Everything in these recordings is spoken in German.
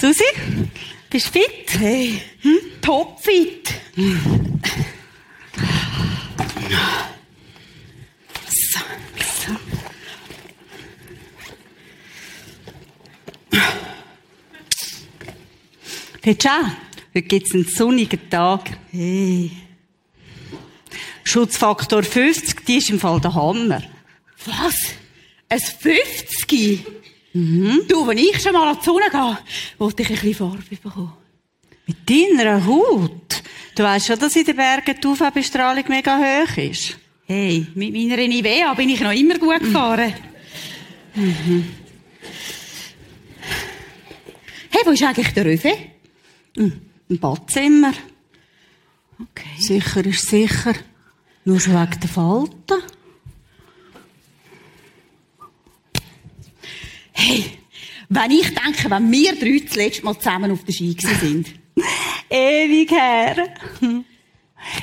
Susi, bist du fit? Hey, hm? topfit. So, so. Du auch? Heute gibt es einen sonnigen Tag. Hey. Schutzfaktor 50, die ist im Fall der Hammer. Was? Ein 50? Mhm. Du, wenn ich schon mal an die Sonne gehe, wollte ich ein bisschen Farbe bekommen. Mit deiner Haut? Du weißt schon, dass in den Bergen die UV-Bestrahlung mega hoch ist. Hey, mit meiner Nivea bin ich noch immer gut gefahren. Mhm. Hey, wo ist eigentlich der Röfe? Mhm. Im Badzimmer. Okay. Sicher ist sicher. Nur schon wegen der Falten. Hey, wenn ich denke, wenn wir drei das letzte Mal zusammen auf der Ski sind. Ewig her.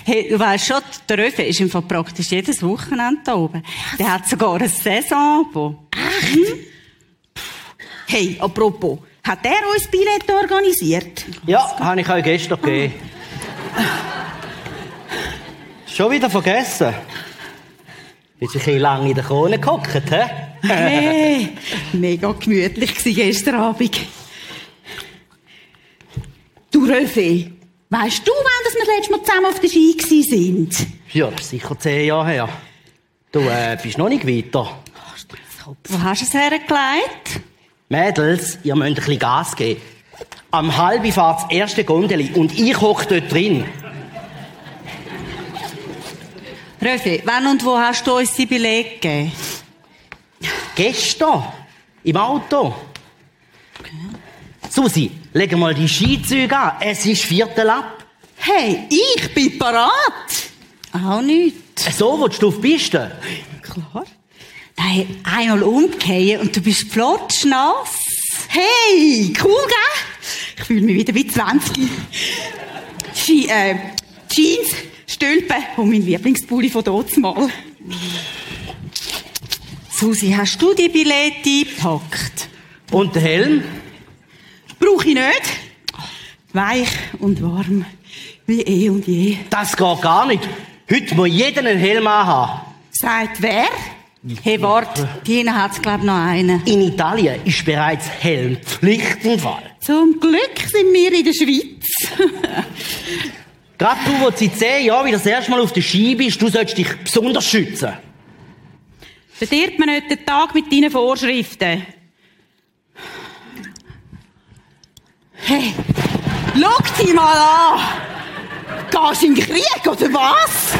Hey, du weißt schon, der Röfe ist im Fall praktisch jedes Wochenende da oben. Der hat sogar ein Saisonabo. Echt? Hm? Hey, apropos, hat er uns Billett organisiert? Ja, habe ich euch gestern gegeben. Schon wieder vergessen? Bist du ein lange in der Krone gehockt, hä? Hey, mega gemütlich gestern Abend. Du Röfe, weißt du, wann wir letztes Mal zusammen auf der Ski sind? Ja, das ist sicher zehn Jahre her. Du äh, bist noch nicht weiter. Wo hast du es hergelegt? Mädels, ihr müsst ein bisschen Gas geben. Am halben fährt das erste Gondeli und ich hock dort drin. Röfi, wann und wo hast du uns die Belege gegeben? Gestern. Im Auto. Okay. Susi, leg mal die Skizüge an. Es ist Viertel ab. Hey, ich bin parat. Auch nicht. So, willst du auf die Piste? Klar. Nein, einmal umgehen und du bist flotschnass. Hey, cool, gell? Ich fühle mich wieder wie 20. Ski, äh, Jeans, Stülpen und mein Lieblingspulli von dort mal. Susi, hast du die Billette eingepackt? Und den Helm? Brauche ich nicht. Weich und warm. Wie eh und je. Das geht gar nicht. Heute muss jeder einen Helm haben. Sagt wer? Hey, warte, Tina hat's glaub noch einen. In Italien ist bereits Helmpflicht im Fall. Zum Glück sind wir in der Schweiz. Gerade du, wo seit zehn Jahren wieder das erste Mal auf der Ski bist, du solltest dich besonders schützen. Verdirbt man nicht den Tag mit deinen Vorschriften. Hey, schau dich mal an! Gehst in den Krieg, oder was?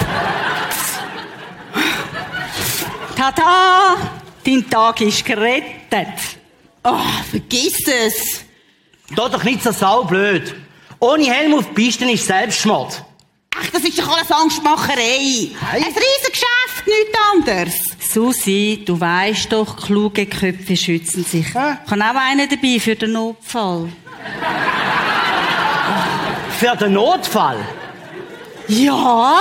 Tada! Dein Tag ist gerettet. Oh, vergiss es. Da doch nicht so saublöd. Ohne Helm auf die Piste ist Selbstmord. Ach, das ist doch alles Angstmacherei. Hey. Ein Riesengeschäft, nichts anderes. Susi, du weißt doch, kluge Köpfe schützen sich. Ja. Kann auch einer dabei für den Notfall. für den Notfall? Ja.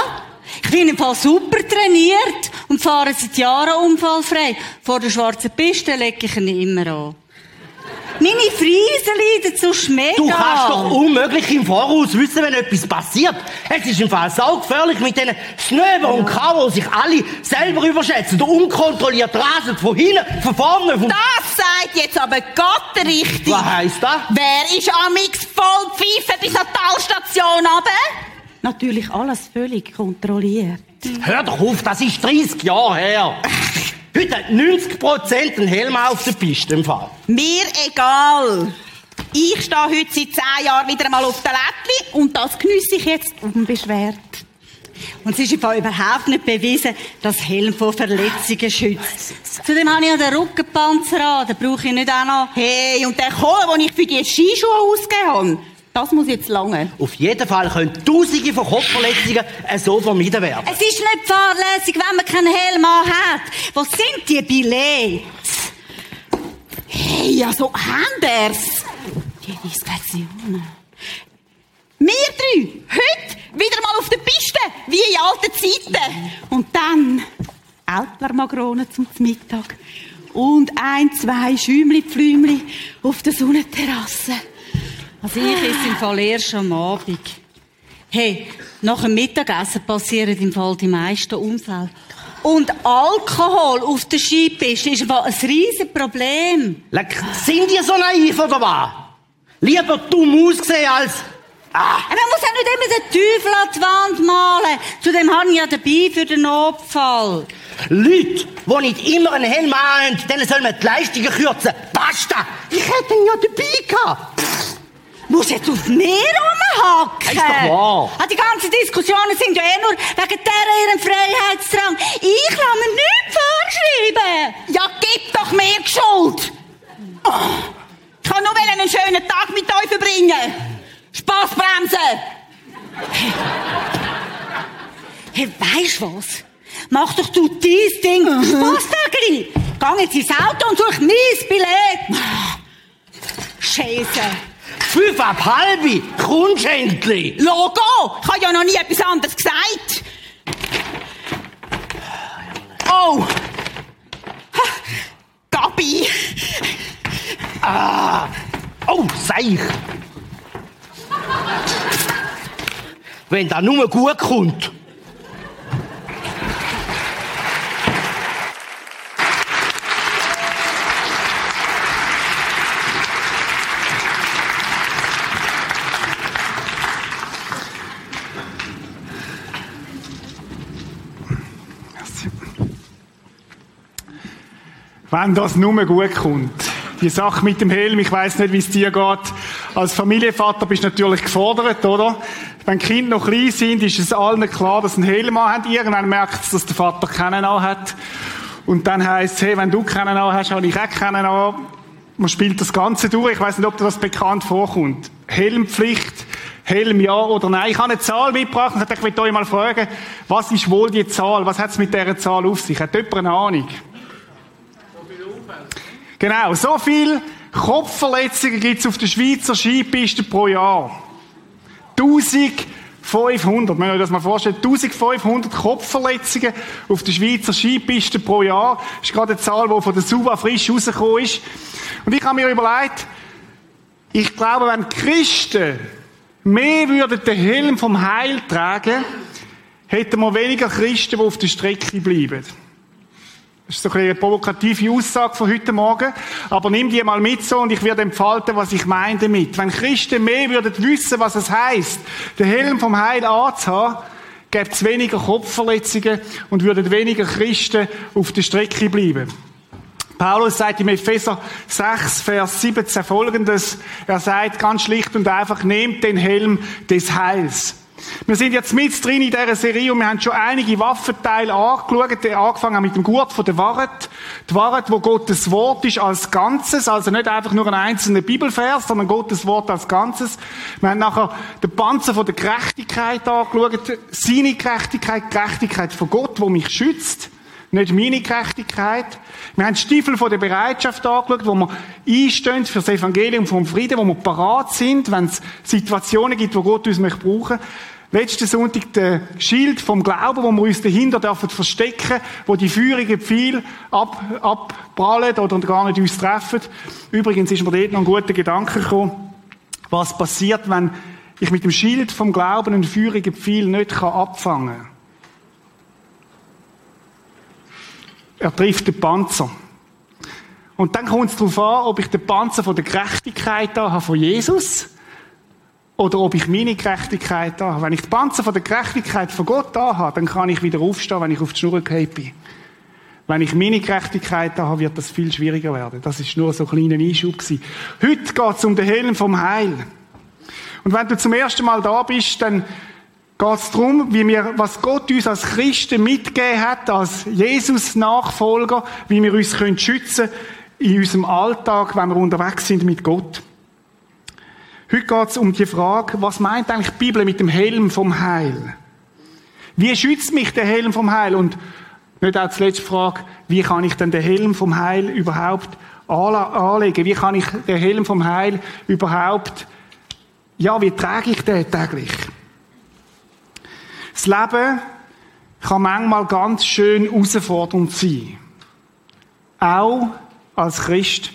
Ich bin im Fall super trainiert und fahre seit Jahren unfallfrei. Vor der schwarzen Piste lege ich ihn immer an. Meine Friesen leiden zu schmecken. Du kannst doch unmöglich im Voraus wissen, wenn etwas passiert. Es ist im Fall saugefährlich mit diesen Schnöben und K, die sich alle selber überschätzen und unkontrolliert rasen von hinten, von vorne. Von das sagt jetzt aber Gott richtig. Was heisst das? Wer ist amix voll Pfeife bis an die Talstation runter? Natürlich alles völlig kontrolliert. Hör doch auf, das ist 30 Jahre her. Heute hat 90% einen Helm auf der Piste im Fall. Mir egal. Ich stehe heute seit 10 Jahren wieder einmal auf der Lättli und das geniesse ich jetzt unbeschwert. Und es ist überhaupt nicht bewiesen, dass Helm vor Verletzungen schützt. Zudem habe ich ja den Rückenpanzer an, den brauche ich nicht auch noch. Hey, und der Kohle, den ich für die Skischuhe ausgegeben habe, das muss jetzt lange. Auf jeden Fall können Tausende von Kopfverletzungen so vermieden werden. Es ist nicht fahrlässig, wenn man keinen Helm hat. Was sind die Billets? Hey, ja, so Handers. Die Diskretionen. Wir drei, heute wieder mal auf der Piste, wie in alten Zeiten. Und dann Ältlermagronen zum Mittag. Und ein, zwei Schäumli-Pflümli auf der Sonnenterrasse. Also ich esse im Fall erst am Abend. Hey, nach dem Mittagessen passieren im Fall die meisten Unfälle. Und Alkohol auf der Skipiste ist ein riesen Problem. Leck, sind die so naiv oder was? Lieber dumm aussehen als... Ah. Man muss ja nicht immer den Teufel an die Wand malen. Zudem habe ich ja dabei für den Notfall. Leute, die nicht immer einen Helm haben, denen soll man die Leistungen kürzen. Basta! Ich hätte ihn ja dabei gehabt. Muss jetzt auf mir rumhacken? Ist doch wahr. Ah, die ganzen Diskussionen sind ja eh nur wegen dieser ihren Freiheitsdrang. Ich lasse mir nichts vorschreiben. Ja, gib doch mir die Schuld. Oh, ich kann nur einen schönen Tag mit euch verbringen. Spaßbremse. Hey, hey weisst was? Mach doch du dies Ding. Spaßtägli. Geh jetzt ins Auto und such mein Billett. Scheiße. Fünf ab halbe, kommst endlich. Logo, ich habe ja noch nie etwas anderes gesagt. Oh. Gabi. Ah. Oh, Seich. Wenn da nur gut kommt. Wenn das nur gut kommt. Die Sache mit dem Helm, ich weiß nicht, wie es dir geht. Als Familienvater bist du natürlich gefordert, oder? Wenn die Kinder noch klein sind, ist es allen klar, dass sie einen Helm haben. Irgendwann merkt es, dass der Vater keinen hat. Und dann heisst es, hey, wenn du keinen hast, habe ich auch keinen an. Man spielt das Ganze durch. Ich weiß nicht, ob dir das bekannt vorkommt. Helmpflicht, Helm ja oder nein. Ich habe eine Zahl mitgebracht und ich möchte euch mal fragen, was ist wohl die Zahl? Was hat es mit dieser Zahl auf sich? Hat jemand eine Ahnung? Genau, so viel Kopfverletzungen gibt es auf der Schweizer Skipiste pro Jahr. 1500, wenn ihr euch das mal vorstellt, 1500 Kopfverletzungen auf der Schweizer Skipiste pro Jahr. Das ist gerade eine Zahl, die von der Suva frisch rausgekommen ist. Und ich habe mir überlegt, ich glaube, wenn Christen mehr würden den Helm vom Heil tragen, hätten wir weniger Christen, die auf der Strecke bleiben. Das ist so eine provokative Aussage von heute Morgen. Aber nimm die mal mit so und ich werde entfalten, was ich meine damit. Wenn Christen mehr würden wissen, was es heißt, den Helm vom Heil anzuhaben, gäbe es weniger Kopfverletzungen und würden weniger Christen auf der Strecke bleiben. Paulus sagt im Epheser 6, Vers 17 folgendes. Er sagt ganz schlicht und einfach, nehmt den Helm des Heils. Wir sind jetzt mit drin in dieser Serie und wir haben schon einige Waffenteile angeschaut, angefangen mit dem Gurt von der Wahrheit. Die Wahrheit, wo Gottes Wort ist als Ganzes, also nicht einfach nur ein einzelner Bibelvers, sondern Gottes Wort als Ganzes. Wir haben nachher den Panzer von der Gerechtigkeit angeschaut, seine Gerechtigkeit, Gerechtigkeit von Gott, wo mich schützt, nicht meine Gerechtigkeit. Wir haben Stiefel von der Bereitschaft angeschaut, wo wir einstehen für das Evangelium vom Frieden, wo wir parat sind, wenn es Situationen gibt, wo Gott uns möchte brauchen Letzten Sonntag der Schild vom Glauben, wo wir uns dahinter dürfen verstecken, wo die feurigen Pfeile ab, abprallen oder gar nicht uns treffen. Übrigens ist mir dort noch ein guter Gedanke gekommen, was passiert, wenn ich mit dem Schild vom Glauben einen feurigen Pfeil nicht abfangen kann. Er trifft den Panzer. Und dann kommt es darauf an, ob ich den Panzer von der Gerechtigkeit da habe von Jesus oder ob ich meine Gerechtigkeit da habe. Wenn ich die Panzer von der Gerechtigkeit von Gott da habe, dann kann ich wieder aufstehen, wenn ich auf die Schnur gehe bin. Wenn ich meine Gerechtigkeit da habe, wird das viel schwieriger werden. Das ist nur so ein kleiner Einschub gewesen. Heute geht es um den Helm vom Heil. Und wenn du zum ersten Mal da bist, dann geht es darum, wie wir, was Gott uns als Christen mitgegeben hat, als Jesus-Nachfolger, wie wir uns können schützen in unserem Alltag, wenn wir unterwegs sind mit Gott. Heute geht es um die Frage, was meint eigentlich die Bibel mit dem Helm vom Heil? Wie schützt mich der Helm vom Heil? Und nicht auch die letzte Frage, wie kann ich denn den Helm vom Heil überhaupt anlegen? Wie kann ich den Helm vom Heil überhaupt, ja, wie trage ich den täglich? Das Leben kann manchmal ganz schön herausfordernd sein. Auch als Christ.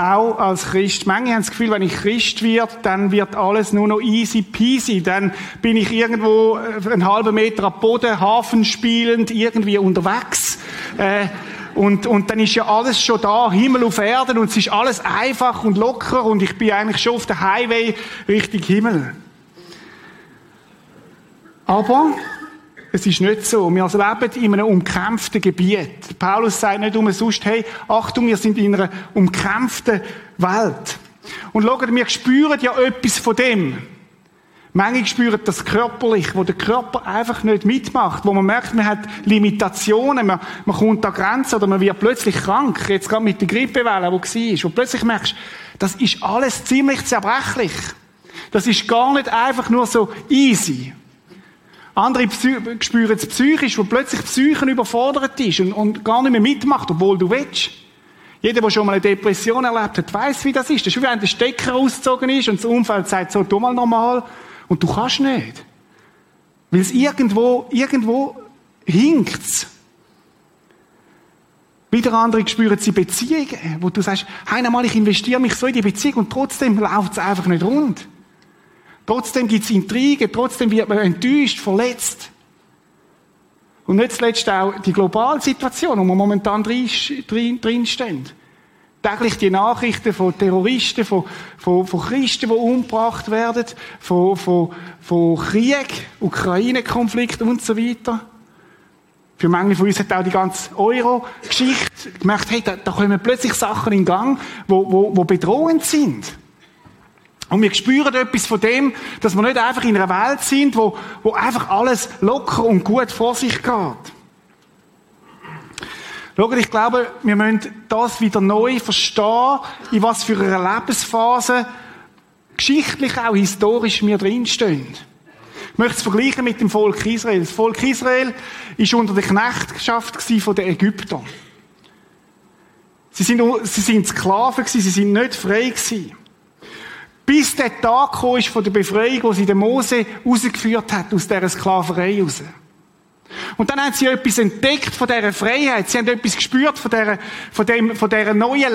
auch als Christ. Manche haben das Gefühl, wenn ich Christ werde, dann wird alles nur noch easy peasy. Dann bin ich irgendwo äh, einen halben Meter am Boden, Hafen spielend, irgendwie unterwegs. Äh, und, und dann ist ja alles schon da, Himmel auf Erden, und es ist alles einfach und locker, und ich bin eigentlich schon auf der Highway Richtung Himmel. Aber es ist nicht so. Wir leben in einem umkämpften Gebiet. Paulus sagt nicht umsonst, hey, Achtung, wir sind in einer umkämpften Welt. Und schaut, wir spüren ja etwas von dem. Manche spüren das körperlich, wo der Körper einfach nicht mitmacht, wo man merkt, man hat Limitationen, man, man kommt an Grenzen oder man wird plötzlich krank. Jetzt gerade mit der Grippewelle, die war, wo plötzlich merkst, das ist alles ziemlich zerbrechlich. Das ist gar nicht einfach nur so easy. Andere spüren es psychisch, wo plötzlich Psychen überfordert ist und, und gar nicht mehr mitmacht, obwohl du willst. Jeder, der schon mal eine Depression erlebt hat, weiß, wie das ist. Das ist wie wenn der Stecker ausgezogen ist und das Umfeld sagt, so, tu mal normal. Und du kannst nicht. Weil es irgendwo, irgendwo hinkt's. Wieder andere spüren sie Beziehungen, wo du sagst, einmal ich investiere mich so in die Beziehung und trotzdem läuft es einfach nicht rund. Trotzdem gibt es Intrigen, trotzdem wird man enttäuscht, verletzt. Und nicht zuletzt auch die globale Situation, wo wir momentan drin, drin stehen. Täglich die Nachrichten von Terroristen, von, von, von Christen, die umgebracht werden, von, von, von Krieg, Ukraine-Konflikt und so weiter. Für manche von uns hat auch die ganze Euro-Geschichte gemerkt, hey, da, da kommen plötzlich Sachen in Gang, wo, wo, wo bedrohend sind. Und wir spüren etwas von dem, dass wir nicht einfach in einer Welt sind, wo, wo einfach alles locker und gut vor sich geht. Schaut, ich glaube, wir müssen das wieder neu verstehen, in was für einer Lebensphase, geschichtlich auch historisch, wir drinstehen. Ich möchte es vergleichen mit dem Volk Israel. Das Volk Israel ist unter der Knechtschaft von den Ägyptern. Sie sind, sie sind Sklaven gewesen, sie sind nicht frei gewesen. Bis der Tag gekommen ist von der Befreiung, wo sie den Mose rausgeführt hat aus dieser Sklaverei raus. Und dann haben sie etwas entdeckt von dieser Freiheit. Sie haben etwas gespürt von dieser, von dem, von dieser neuen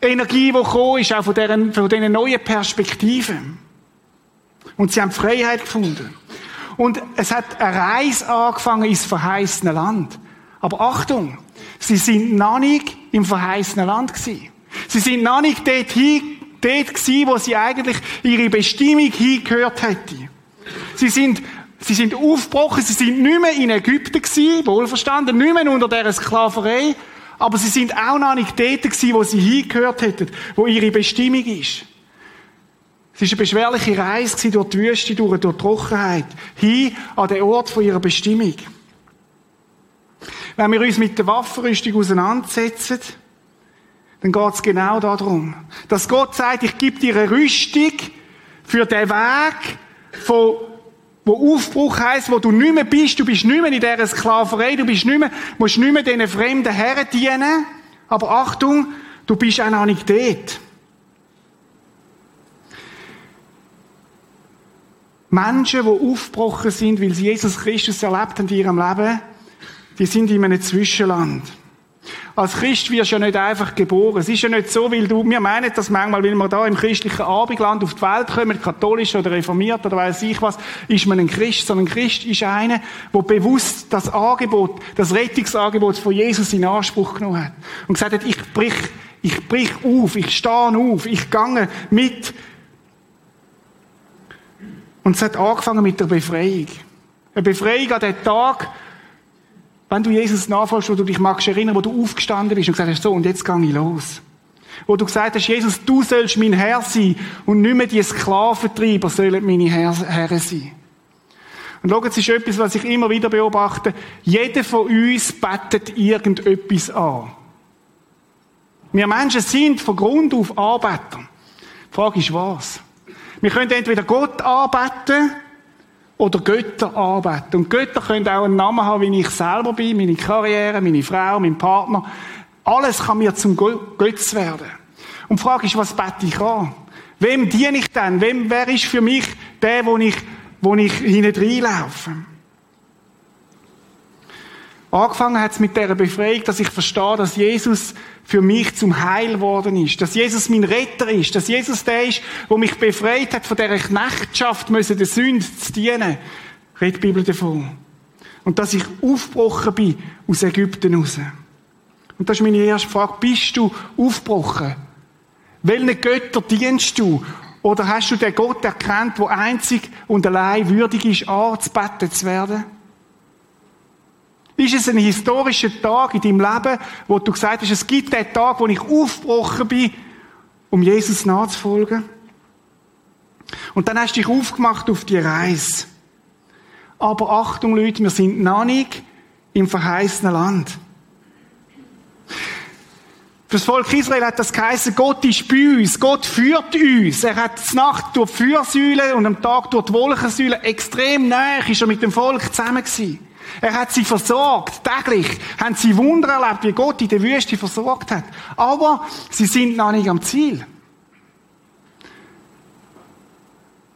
Lebensenergie, die gekommen ist, auch von dieser, von neuen Perspektive. Und sie haben Freiheit gefunden. Und es hat eine Reise angefangen ins verheißene Land. Aber Achtung, sie sind noch nicht im verheißenen Land gewesen. Sie sind noch nicht dorthin dort gewesen, wo sie eigentlich ihre Bestimmung hingehört hätte. Sie sind, sie sind aufgebrochen, sie sind nicht mehr in Ägypten gewesen, wohlverstanden, nicht mehr unter dieser Sklaverei, aber sie sind auch noch nicht dort gewesen, wo sie hingehört hätten, wo ihre Bestimmung ist. Es war eine beschwerliche Reise durch die Wüste, durch die Trockenheit, hin an den Ort von ihrer Bestimmung. Wenn wir uns mit der Waffenrüstung auseinandersetzen, dann geht es genau darum. Dass Gott sagt, ich gebe dir eine Rüstung für den Weg, von, wo Aufbruch heisst, wo du nicht mehr bist, du bist nicht mehr in dieser Sklaverei, du bist nicht mehr, musst nicht mehr diesen fremden Herren dienen. Aber Achtung, du bist auch noch nicht dort. Menschen, die aufgebrochen sind, weil sie Jesus Christus erlebt haben in ihrem Leben, die sind in einem Zwischenland. Als Christ wirst du ja nicht einfach geboren. Es ist ja nicht so, weil du, wir meinen das manchmal, weil wir da im christlichen Abendland auf die Welt kommen, katholisch oder reformiert oder weiß ich was, ist man ein Christ, sondern ein Christ ist einer, der bewusst das Angebot, das Rettungsangebot von Jesus in Anspruch genommen hat. Und gesagt hat, ich brich, ich brich auf, ich stehe auf, ich gange mit. Und es hat angefangen mit der Befreiung. Eine Befreiung an den Tag, wenn du Jesus nachfolgst, wo du dich magst erinnern, wo du aufgestanden bist und gesagt hast, so, und jetzt gehe ich los. Wo du gesagt hast, Jesus, du sollst mein Herr sein und nicht mehr die Sklaventreiber sollen meine Herren sein. Und schau, es ist etwas, was ich immer wieder beobachte. Jeder von uns bettet irgendetwas an. Wir Menschen sind von Grund auf Arbeiter. Die Frage ist was? Wir können entweder Gott arbeiten oder Götter anbeten. Und Götter können auch einen Namen haben, wie ich selber bin, meine Karriere, meine Frau, mein Partner. Alles kann mir zum Götz werden. Und die Frage ist, was bete ich an? Wem diene ich denn? Wem, wer ist für mich der, wo ich, wo ich hinten reinlaufe? Angefangen hat es mit dieser Befreiung, dass ich verstehe, dass Jesus für mich zum Heil worden ist. Dass Jesus mein Retter ist. Dass Jesus der ist, der mich befreit hat von dieser Knechtschaft, müssen der Sünde zu dienen. Redet die Bibel davon. Und dass ich aufgebrochen bin aus Ägypten raus. Und das ist meine erste Frage. Bist du aufgebrochen? Welchen Götter dienst du? Oder hast du den Gott erkannt, der einzig und allein würdig ist, anzubeten zu werden? Ist es ein historischer Tag in deinem Leben, wo du gesagt hast, es gibt den Tag, wo ich aufgebrochen bin, um Jesus nachzufolgen? Und dann hast du dich aufgemacht auf die Reise. Aber Achtung, Leute, wir sind noch nicht im verheißenen Land. Für das Volk Israel hat das geheißen, Gott ist bei uns, Gott führt uns. Er hat die Nacht durch die Fürsäule und am Tag durch die Wolkensäule extrem nah ist er mit dem Volk zusammen gewesen. Er hat sie versorgt. Täglich haben sie Wunder erlebt, wie Gott in der Wüste versorgt hat. Aber sie sind noch nicht am Ziel.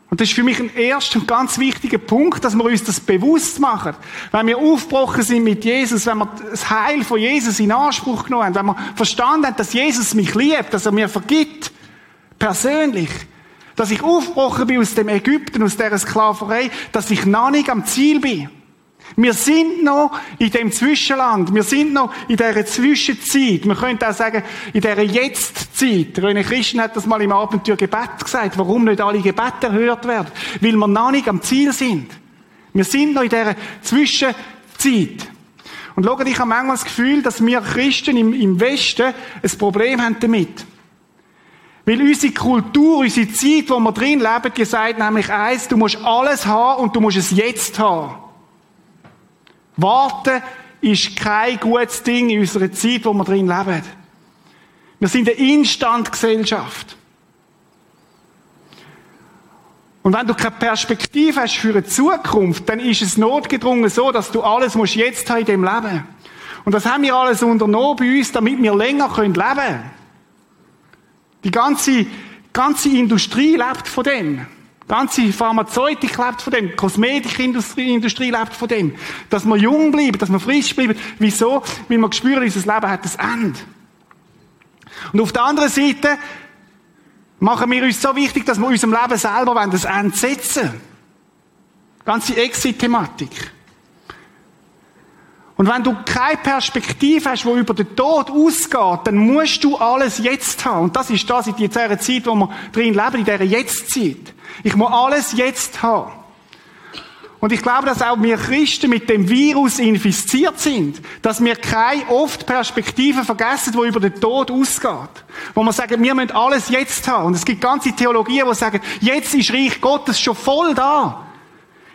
Und das ist für mich ein erster und ganz wichtiger Punkt, dass wir uns das bewusst machen. Wenn wir aufgebrochen sind mit Jesus, wenn wir das Heil von Jesus in Anspruch genommen haben, wenn wir verstanden haben, dass Jesus mich liebt, dass er mir vergibt, persönlich, dass ich aufgebrochen bin aus dem Ägypten, aus dieser Sklaverei, dass ich noch nicht am Ziel bin. Wir sind noch in dem Zwischenland. Wir sind noch in dieser Zwischenzeit. Man könnte auch sagen, in dieser Jetztzeit. René Christen hat das mal im Abenteuer Gebet gesagt. Warum nicht alle Gebete erhört werden? Weil wir noch nicht am Ziel sind. Wir sind noch in dieser Zwischenzeit. Und schaut, ich habe manchmal das Gefühl, dass wir Christen im, im Westen ein Problem haben damit. Weil unsere Kultur, unsere Zeit, wo wir drin leben, die sagt nämlich eins, du musst alles haben und du musst es jetzt haben. Warten ist kein gutes Ding in unserer Zeit, wo wir drin leben. Wir sind eine Instandgesellschaft. Und wenn du keine Perspektive hast für eine Zukunft, dann ist es notgedrungen so, dass du alles musst jetzt haben in dem Leben. Und das haben wir alles unternommen bei uns, damit wir länger leben können. Die ganze, ganze Industrie lebt von dem. Die ganze Pharmazeutik lebt von dem, die Kosmetikindustrie Industrie lebt von dem. Dass wir jung bleiben, dass wir frisch bleiben. Wieso? Weil wir spüren, unser Leben hat ein Ende. Und auf der anderen Seite machen wir uns so wichtig, dass wir unserem Leben selber das Ende setzen Ganze Exit-Thematik. Und wenn du keine Perspektive hast, wo über den Tod ausgeht, dann musst du alles jetzt haben. Und das ist das in dieser Zeit, wo wir drin leben, in dieser Jetztzeit. Ich muss alles jetzt haben. Und ich glaube, dass auch wir Christen mit dem Virus infiziert sind, dass wir keine oft Perspektive vergessen, wo über den Tod ausgeht. Wo wir sagen, wir müssen alles jetzt haben. Und es gibt ganze Theologien, die sagen, jetzt ist Reich Gottes schon voll da.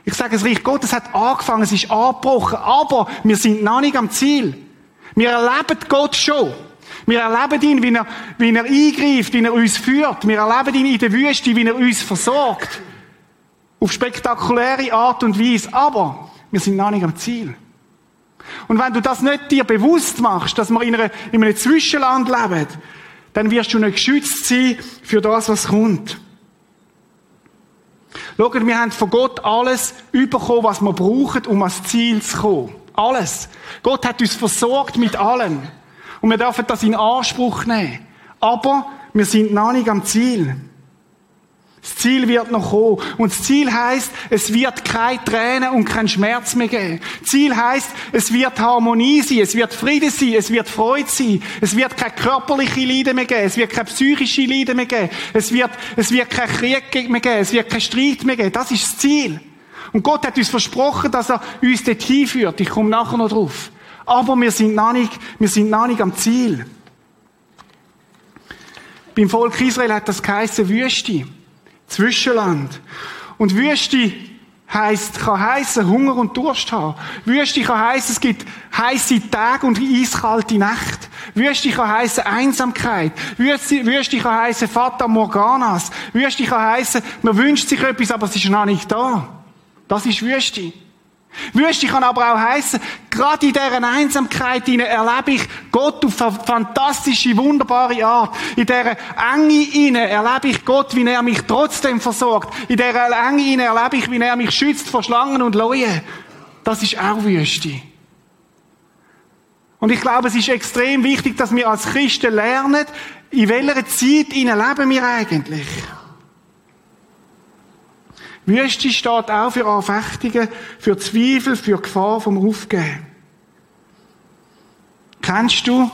Ich sage, das Reich Gottes hat angefangen, es ist angebrochen, aber wir sind noch nicht am Ziel. Wir erleben Gott schon. Wir erleben ihn, wie er, wie er eingreift, wie er uns führt. Wir erleben ihn in der Wüste, wie er uns versorgt. Auf spektakuläre Art und Weise. Aber wir sind noch nicht am Ziel. Und wenn du das nicht dir bewusst machst, dass wir in, einer, in einem Zwischenland leben, dann wirst du nicht geschützt sein für das, was kommt. Schaut, wir haben von Gott alles bekommen, was wir brauchen, um ans Ziel zu kommen. Alles. Gott hat uns versorgt mit allem. Und wir dürfen das in Anspruch nehmen. Aber wir sind noch nicht am Ziel. Das Ziel wird noch kommen. Und das Ziel heißt, es wird keine Tränen und kein Schmerz mehr geben. Das Ziel heißt, es wird Harmonie sein, es wird Friede sein, es wird Freude sein, es wird keine körperliche Leiden mehr geben, es wird keine psychische Leiden mehr geben, es wird, es wird kein Krieg mehr geben, es wird kein Streit mehr geben. Das ist das Ziel. Und Gott hat uns versprochen, dass er uns dorthin führt. Ich komme nachher noch drauf. Aber wir sind noch nicht, wir sind noch nicht am Ziel. Beim Volk Israel hat das geheißen Wüste. Zwischenland. Und Wüste heisst, kann heißen Hunger und Durst haben. Wüste kann heißen, es gibt heiße Tage und eiskalte Nacht. Wüste kann heißen Einsamkeit. Wüste, Wüste kann heißen Fata Morganas. Wüste kann heißen, man wünscht sich etwas, aber es ist noch nicht da. Das ist Wüste. Wüste kann aber auch heißen, gerade in dieser Einsamkeit erlebe ich Gott auf eine fantastische, wunderbare Art. In dieser Enge erlebe ich Gott, wie er mich trotzdem versorgt. In dieser Enge erlebe ich, wie er mich schützt vor Schlangen und Leuen. Das ist auch Wüste. Und ich glaube, es ist extrem wichtig, dass wir als Christen lernen, in welcher Zeit leben wir eigentlich. Wüste steht auch für Anfechtungen, für Zweifel, für Gefahr vom Aufgeben. Kennst du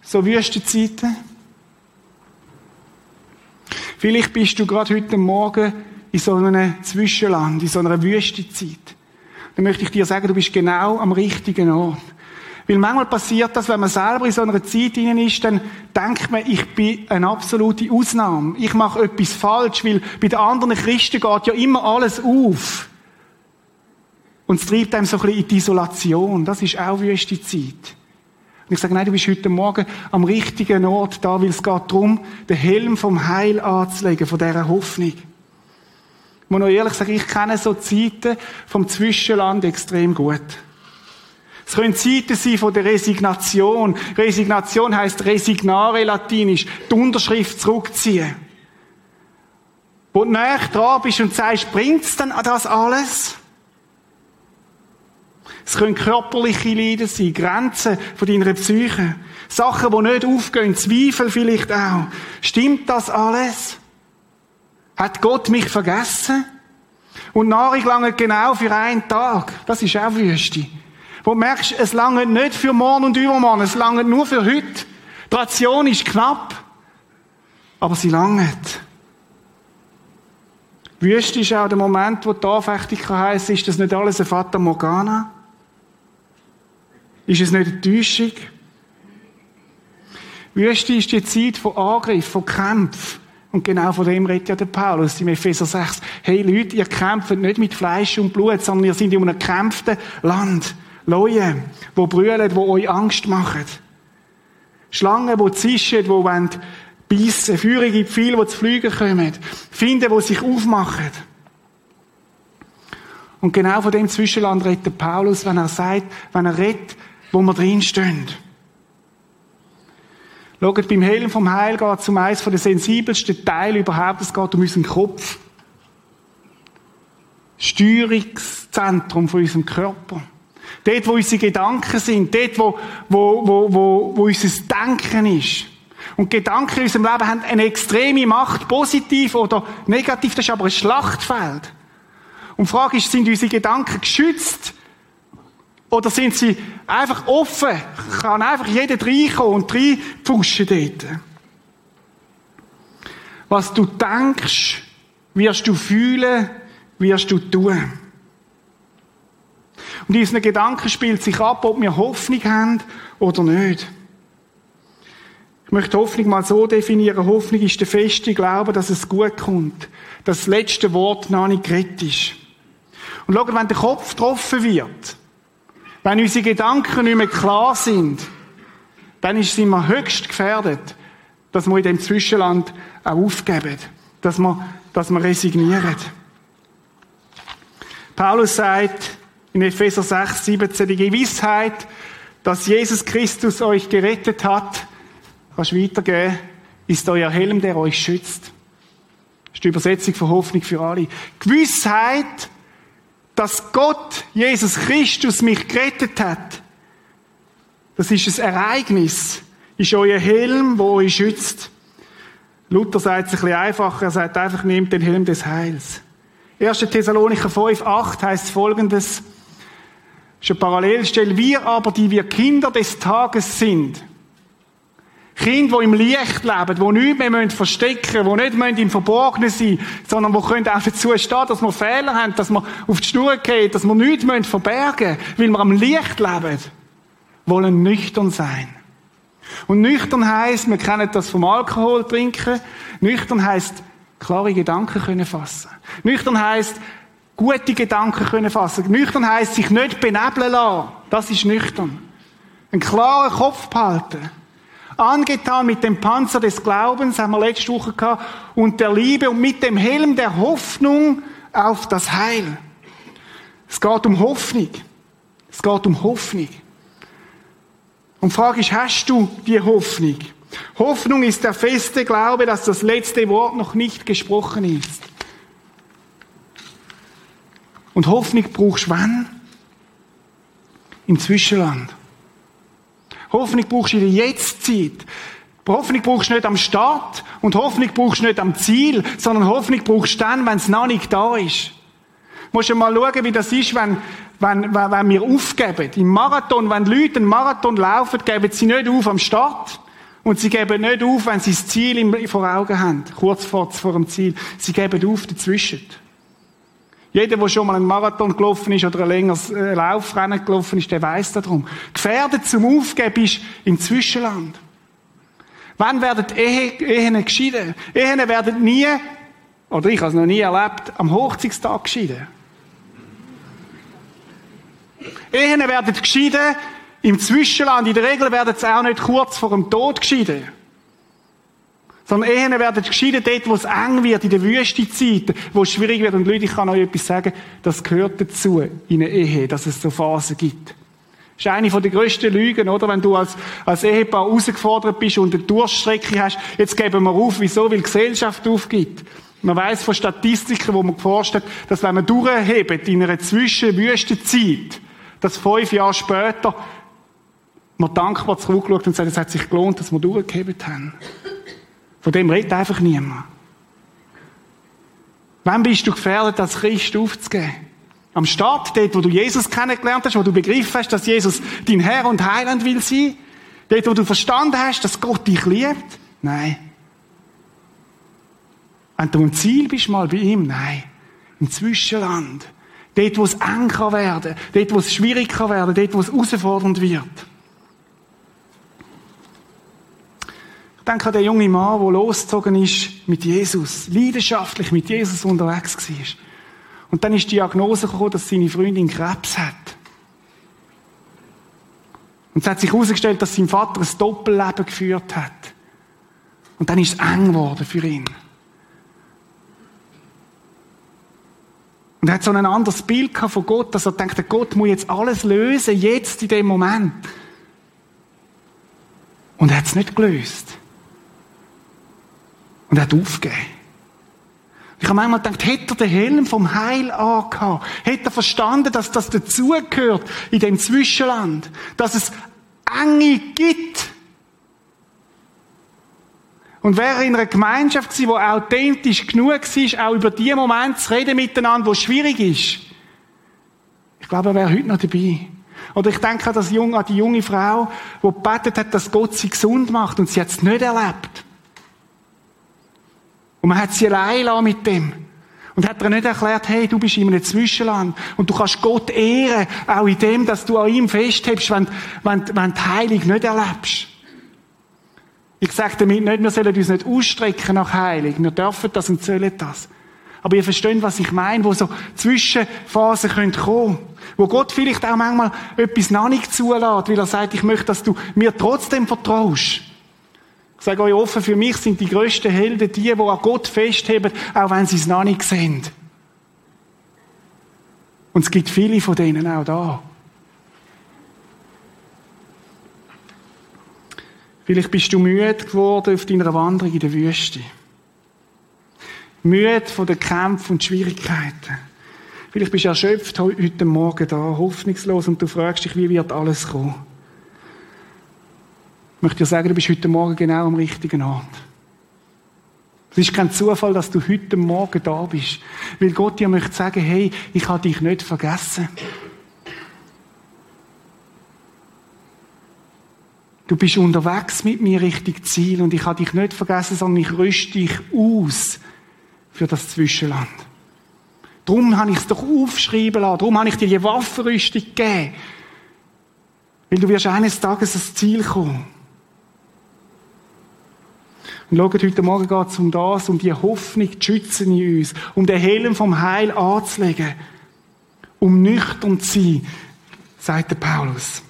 so Wüstenzeiten? Vielleicht bist du gerade heute Morgen in so einem Zwischenland, in so einer Wüstenzeit. Dann möchte ich dir sagen, du bist genau am richtigen Ort. Weil manchmal passiert das, wenn man selber in so einer Zeit hinein ist, dann denkt man, ich bin eine absolute Ausnahme. Ich mache etwas falsch, weil bei den anderen Christen geht ja immer alles auf. Und es treibt einem so ein bisschen in die Isolation. Das ist auch wüste Zeit. Und ich sage, nein, du bist heute Morgen am richtigen Ort da, weil es geht darum, den Helm vom Heil anzulegen, von dieser Hoffnung. Ich muss noch ehrlich sagen, ich kenne so Zeiten vom Zwischenland extrem gut. Es können Zeiten sein von der Resignation. Resignation heißt resignare latinisch, die Unterschrift zurückziehen. Wo du näher dran bist und sagst, bringt's denn das alles? Es können körperliche Leiden sein, Grenzen von deiner Psyche. Sachen, die nicht aufgehen, Zweifel vielleicht auch. Stimmt das alles? Hat Gott mich vergessen? Und Nahrung lange genau für einen Tag. Das ist auch Wüste. Wo du merkst, es lange nicht für morgen und übermorgen, es lange nur für heute. Die Ration ist knapp, aber sie langt. Wüste ist auch der Moment, wo die Anfechtung heisst, ist das nicht alles ein Fata Morgana? Ist es nicht eine Täuschung? Wüste ist die Zeit von Angriff, von Kämpfen. Und genau von dem redet ja der Paulus im Epheser 6. Hey Leute, ihr kämpft nicht mit Fleisch und Blut, sondern ihr seid in einem gekämpften Land. Leute, die brüllen, die euch Angst machen. Schlangen, die zischen, die wollen beißen. Feurige Pfeile, die zu fliegen kommen. Finden, die sich aufmachen. Und genau von dem Zwischenland redet Paulus, wenn er sagt, wenn er redet, wo wir drinstehen. Schaut, beim Helm vom Heil geht es um eines der sensibelsten Teile überhaupt. Es geht um unseren Kopf. Steuerungszentrum von unserem Körper. Dort, wo unsere Gedanken sind, dort, wo, wo, wo, wo, wo unser Denken ist. Und Gedanken in unserem Leben haben eine extreme Macht, positiv oder negativ, das ist aber ein Schlachtfeld. Und die Frage ist, sind unsere Gedanken geschützt? Oder sind sie einfach offen? Kann einfach jeder reinkommen und reinpfuschen dort? Was du denkst, wirst du fühlen, wirst du tun. In unseren Gedanken spielt sich ab, ob wir Hoffnung haben oder nicht. Ich möchte Hoffnung mal so definieren. Hoffnung ist der feste Glaube, dass es gut kommt. Dass das letzte Wort noch nicht gerettet ist. Und schau, wenn der Kopf getroffen wird, wenn unsere Gedanken nicht mehr klar sind, dann sind wir höchst gefährdet, dass wir in dem Zwischenland auch aufgeben. Dass wir, dass wir resignieren. Paulus sagt, in Epheser 6, 17, die Gewissheit, dass Jesus Christus euch gerettet hat, kannst weitergeben, ist euer Helm, der euch schützt. Das ist die Übersetzung von Hoffnung für alle. Gewissheit, dass Gott, Jesus Christus, mich gerettet hat. Das ist ein Ereignis. Ist euer Helm, wo euch schützt. Luther sagt es ein bisschen einfacher. Er sagt einfach, nehmt den Helm des Heils. 1. Thessalonicher 5, 8 heißt folgendes ist eine Parallelstelle. Wir aber, die wir Kinder des Tages sind, Kinder, die im Licht leben, die nichts mehr verstecken müssen, die nicht im Verborgenen sein sondern die können auch dazu stehen, dass wir Fehler haben, dass wir auf die Schnur gehen, dass wir nichts verbergen müssen, weil wir am Licht leben, wollen nüchtern sein. Und nüchtern heisst, wir kennen das vom Alkohol trinken, nüchtern heisst, klare Gedanken können fassen. Nüchtern heisst, gute Gedanken können fassen. Nüchtern heißt sich nicht benebeln lassen. Das ist nüchtern. Einen klaren Kopf behalten. Angetan mit dem Panzer des Glaubens, haben wir letzte Woche gehabt, und der Liebe und mit dem Helm der Hoffnung auf das Heil. Es geht um Hoffnung. Es geht um Hoffnung. Und die Frage ist, hast du die Hoffnung? Hoffnung ist der feste Glaube, dass das letzte Wort noch nicht gesprochen ist. Und Hoffnung brauchst du wann? Im Zwischenland. Hoffnung brauchst du in der Jetztzeit. Hoffnung brauchst du nicht am Start und Hoffnung brauchst du nicht am Ziel, sondern Hoffnung brauchst du dann, wenn es noch nicht da ist. Du musst mal schauen, wie das ist, wenn, wenn, wenn, wenn wir aufgeben. Im Marathon, wenn Leute einen Marathon laufen, geben sie nicht auf am Start. Und sie geben nicht auf, wenn sie das Ziel vor Augen haben, kurz vor, vor dem Ziel. Sie geben auf dazwischen. Jeder, der schon mal einen Marathon gelaufen ist oder ein längeres äh, Laufrennen gelaufen ist, der weiß darum. Gefährdet zum Aufgeben ist im Zwischenland. Wann werden Ehe, Ehen geschieden? Ehen werden nie, oder ich habe es noch nie erlebt, am Hochzeitstag geschieden. Ehen werden geschieden im Zwischenland. In der Regel werden sie auch nicht kurz vor dem Tod geschieden. Sondern Ehen werden geschieden dort, wo es eng wird, in der Wüstezeit, wo es schwierig wird. Und Leute, ich kann euch etwas sagen, das gehört dazu, in einer Ehe, dass es so Phasen gibt. Das ist eine der grössten Lügen, oder? Wenn du als, als Ehepaar herausgefordert bist und eine Durststrecke hast, jetzt geben wir auf, wieso? Weil die Gesellschaft aufgibt. Man weiß von Statistiken, wo man geforscht hat, dass wenn man durchhebt in einer Zwischenwüstenzeit, dass fünf Jahre später man dankbar zurückschaut und sagt, es hat sich gelohnt, dass wir durchgehebt haben. Von dem redet einfach niemand. Wann bist du gefährdet, als Christ aufzugeben? Am Start, dort, wo du Jesus kennengelernt hast, wo du begriffen hast, dass Jesus dein Herr und Heiland will sein? Dort, wo du verstanden hast, dass Gott dich liebt? Nein. Wenn du am Ziel bist, mal bei ihm? Nein. Im Zwischenland. Dort, wo es eng kann werden. Dort, wo es schwierig kann werden. Dort, wo es herausfordernd wird. Ich denke an den jungen Mann, der losgezogen ist mit Jesus, leidenschaftlich mit Jesus unterwegs war. Und dann ist die Diagnose gekommen, dass seine Freundin Krebs hat. Und es hat sich herausgestellt, dass sein Vater ein Doppelleben geführt hat. Und dann ist es eng geworden für ihn. Und er hat so ein anderes Bild von Gott, dass er denkt, Gott muss jetzt alles lösen, jetzt in dem Moment. Und er hat es nicht gelöst. Und er hat aufgegeben. Ich habe manchmal gedacht, hätte er den Helm vom Heil angehabt, hätte er verstanden, dass das dazugehört in dem Zwischenland, dass es Enge gibt. Und wäre in einer Gemeinschaft gewesen, die authentisch genug war, auch über die Momente zu reden miteinander, wo schwierig ist, ich glaube, er wäre heute noch dabei. Oder ich denke an, das junge, an die junge Frau, die gebetet hat, dass Gott sie gesund macht und sie hat es nicht erlebt. Und man hat sie allein mit dem. Und hat ihr nicht erklärt, hey, du bist in einem Zwischenland und du kannst Gott ehren, auch in dem, dass du an ihm festhältst, wenn, wenn, wenn die Heilung nicht erlebst. Ich sage damit nicht, wir sollen uns nicht ausstrecken nach Heilung. Wir dürfen das und sollen das. Aber ihr versteht, was ich meine, wo so Zwischenphasen kommen können Wo Gott vielleicht auch manchmal etwas noch nicht zulässt, weil er sagt, ich möchte, dass du mir trotzdem vertraust. Ich sage euch offen, für mich sind die grössten Helden die, die an Gott festheben, auch wenn sie es noch nicht sehen. Und es gibt viele von denen auch da. Vielleicht bist du müde geworden auf deiner Wanderung in der Wüste. Müde von den Kämpfen und Schwierigkeiten. Vielleicht bist du erschöpft heute Morgen da, hoffnungslos, und du fragst dich, wie wird alles kommen? Ich möchte dir sagen, du bist heute Morgen genau am richtigen Ort. Es ist kein Zufall, dass du heute Morgen da bist. Weil Gott dir möchte sagen, hey, ich habe dich nicht vergessen. Du bist unterwegs mit mir Richtung Ziel und ich habe dich nicht vergessen, sondern ich rüste dich aus für das Zwischenland. Darum habe ich es doch aufschreiben lassen. Darum habe ich dir die Waffenrüstung gegeben. Weil du wirst eines Tages ans Ziel kommen. Und schaut, heute Morgen geht es um das, um die Hoffnung zu schützen in uns, um den Helm vom Heil anzulegen, um nüchtern zu sein, sagt der Paulus.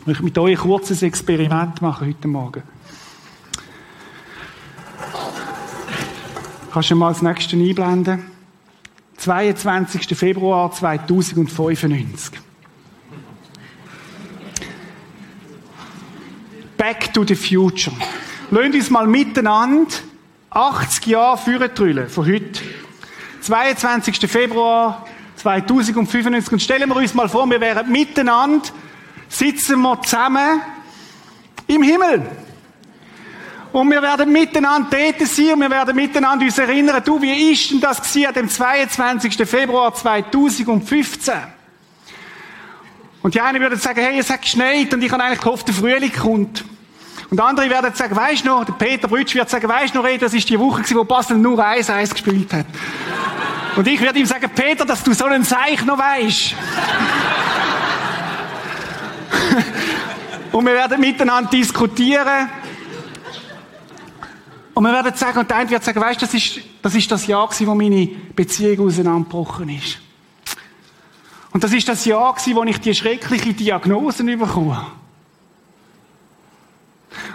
Ich möchte mit euch ein kurzes Experiment machen heute Morgen. Kannst du mal das nächste einblenden? 22. Februar 2095. Back to the future. Lasst uns mal miteinander 80 Jahre führen von heute. 22. Februar 2095. Und stellen wir uns mal vor, wir wären miteinander, sitzen wir zusammen Im Himmel. Und wir werden miteinander tätig sein und wir werden miteinander uns erinnern, du, wie ist denn das gewesen an dem 22. Februar 2015? Und die einen würden sagen, hey, es hat geschneit und ich habe eigentlich gehofft, der Frühling kommt. Und andere werden sagen, weisst noch, der Peter Brütsch wird sagen, weisst noch, das ist die Woche gewesen, wo Basel nur 1-1 gespielt hat. Und ich werde ihm sagen, Peter, dass du so einen Seich noch weisst. und wir werden miteinander diskutieren. Und wir werden sagen, und der eine wird sagen, weißt du, das ist, das ist das Jahr gewesen, wo meine Beziehung auseinandergebrochen ist. Und das ist das Jahr gewesen, wo ich die schreckliche Diagnosen bekommen habe.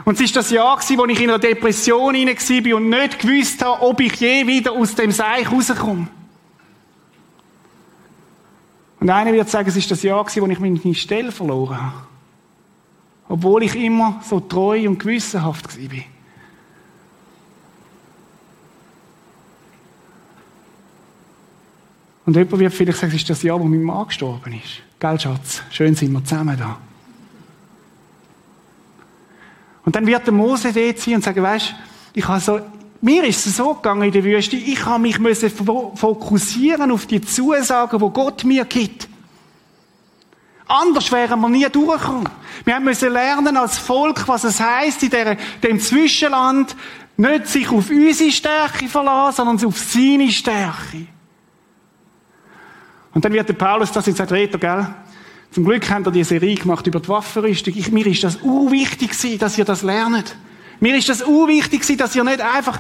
Und es ist das Jahr wo ich in einer Depression war und nicht gewusst habe, ob ich je wieder aus dem Seich rauskomme. Und einer wird sagen, es ist das Jahr wo ich meine Stelle verloren habe. Obwohl ich immer so treu und gewissenhaft war. Und jemand wird vielleicht sagen, es ist das Jahr, wo mein Mann gestorben ist. Gell, Schatz? Schön sind wir zusammen da. Und dann wird der Mose dort sein und sagen, weißt, ich habe so, mir ist es so gegangen in der Wüste, ich habe mich müssen fokussieren auf die Zusagen, wo Gott mir gibt. Anders wären wir nie durchgekommen. Wir müssen lernen als Volk, was es heißt in der, dem Zwischenland, nicht sich auf unsere Stärke verlassen, sondern auf seine Stärke. Und dann wird der Paulus das jetzt Retter, gell? Zum Glück haben wir diese Serie gemacht über die Waffenrüstung. Ich, mir ist das urwichtig gewesen, dass ihr das lernt. Mir ist das urwichtig gewesen, dass ihr nicht einfach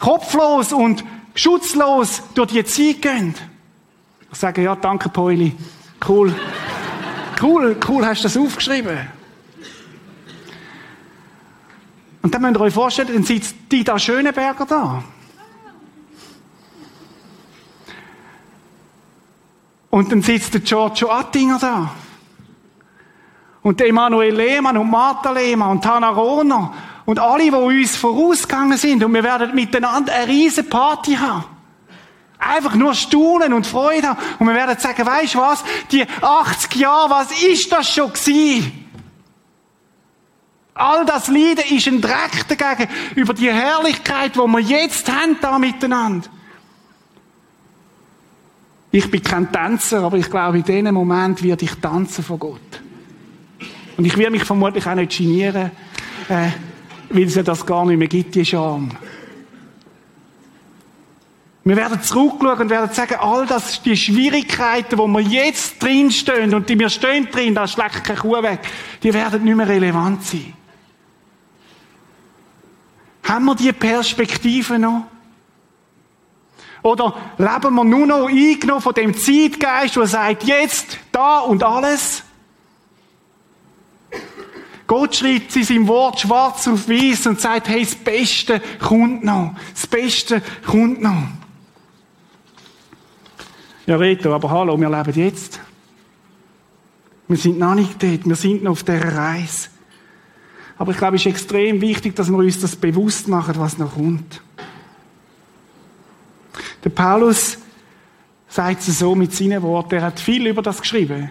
kopflos und schutzlos durch die Zeit geht. Ich sage, ja, danke, Pauli. Cool. Cool, cool, hast du das aufgeschrieben. Und dann müsst ihr euch vorstellen, dann sitzt die da Schöneberger da. Und dann sitzt der Giorgio Attinger da. Und Emanuel Lehmann und Martha Lehmann und Hannah Rohner und alle, die uns vorausgegangen sind. Und wir werden miteinander eine riesen Party haben. Einfach nur staunen und Freude haben. Und wir werden sagen, weißt du was? Die 80 Jahre, was ist das schon gewesen? All das Leiden ist ein Dreck dagegen über die Herrlichkeit, die wir jetzt haben da miteinander. Ich bin kein Tänzer, aber ich glaube, in diesem Moment werde ich tanzen vor Gott. Und ich werde mich vermutlich auch nicht genieren, äh, weil es ja das gar nicht mehr gibt, die Scham. Wir werden zurückschauen und werden sagen, all das, die Schwierigkeiten, wo wir jetzt drinstehen und die wir stehen drin, da schlägt keine Kuh weg, die werden nicht mehr relevant sein. Haben wir die Perspektive noch? Oder leben wir nur noch eingenommen von dem Zeitgeist, der sagt, jetzt, da und alles? Gott schreibt in seinem Wort schwarz auf weiß und sagt, hey, das Beste kommt noch. Das Beste kommt noch. Ja, Reto, aber hallo, wir leben jetzt. Wir sind noch nicht dort, wir sind noch auf dieser Reise. Aber ich glaube, es ist extrem wichtig, dass wir uns das bewusst machen, was noch kommt. Der Paulus sagt es so mit seinen Worten. Er hat viel über das geschrieben.